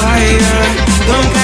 fire. Don't